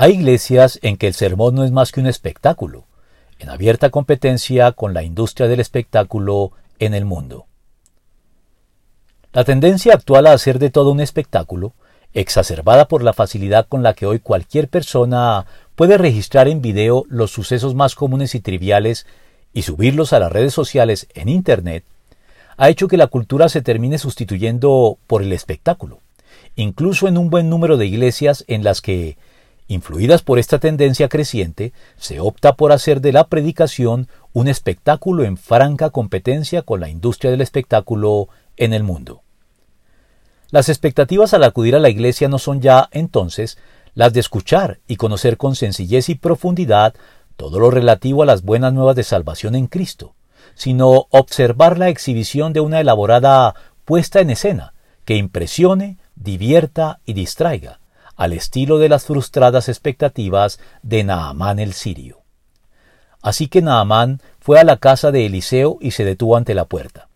Hay iglesias en que el sermón no es más que un espectáculo, en abierta competencia con la industria del espectáculo en el mundo. La tendencia actual a hacer de todo un espectáculo, exacerbada por la facilidad con la que hoy cualquier persona puede registrar en video los sucesos más comunes y triviales y subirlos a las redes sociales en Internet, ha hecho que la cultura se termine sustituyendo por el espectáculo, incluso en un buen número de iglesias en las que Influidas por esta tendencia creciente, se opta por hacer de la predicación un espectáculo en franca competencia con la industria del espectáculo en el mundo. Las expectativas al acudir a la iglesia no son ya, entonces, las de escuchar y conocer con sencillez y profundidad todo lo relativo a las buenas nuevas de salvación en Cristo, sino observar la exhibición de una elaborada puesta en escena que impresione, divierta y distraiga, al estilo de las frustradas expectativas de Naamán el sirio. Así que Naamán fue a la casa de Eliseo y se detuvo ante la puerta.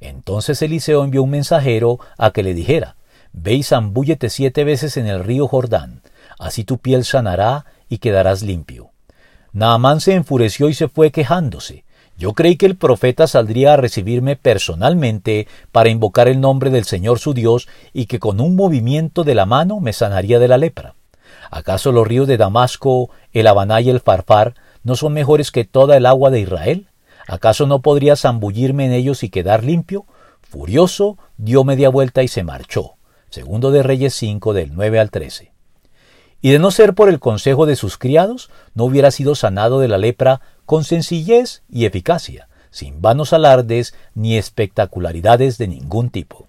Entonces Eliseo envió un mensajero a que le dijera Ve y zambúllete siete veces en el río Jordán, así tu piel sanará y quedarás limpio. Naamán se enfureció y se fue quejándose, yo creí que el profeta saldría a recibirme personalmente para invocar el nombre del Señor su Dios y que con un movimiento de la mano me sanaría de la lepra. ¿Acaso los ríos de Damasco, el Habaná y el Farfar no son mejores que toda el agua de Israel? ¿Acaso no podría zambullirme en ellos y quedar limpio? Furioso, dio media vuelta y se marchó. Segundo de Reyes 5 del 9 al 13. Y de no ser por el consejo de sus criados, no hubiera sido sanado de la lepra con sencillez y eficacia, sin vanos alardes ni espectacularidades de ningún tipo.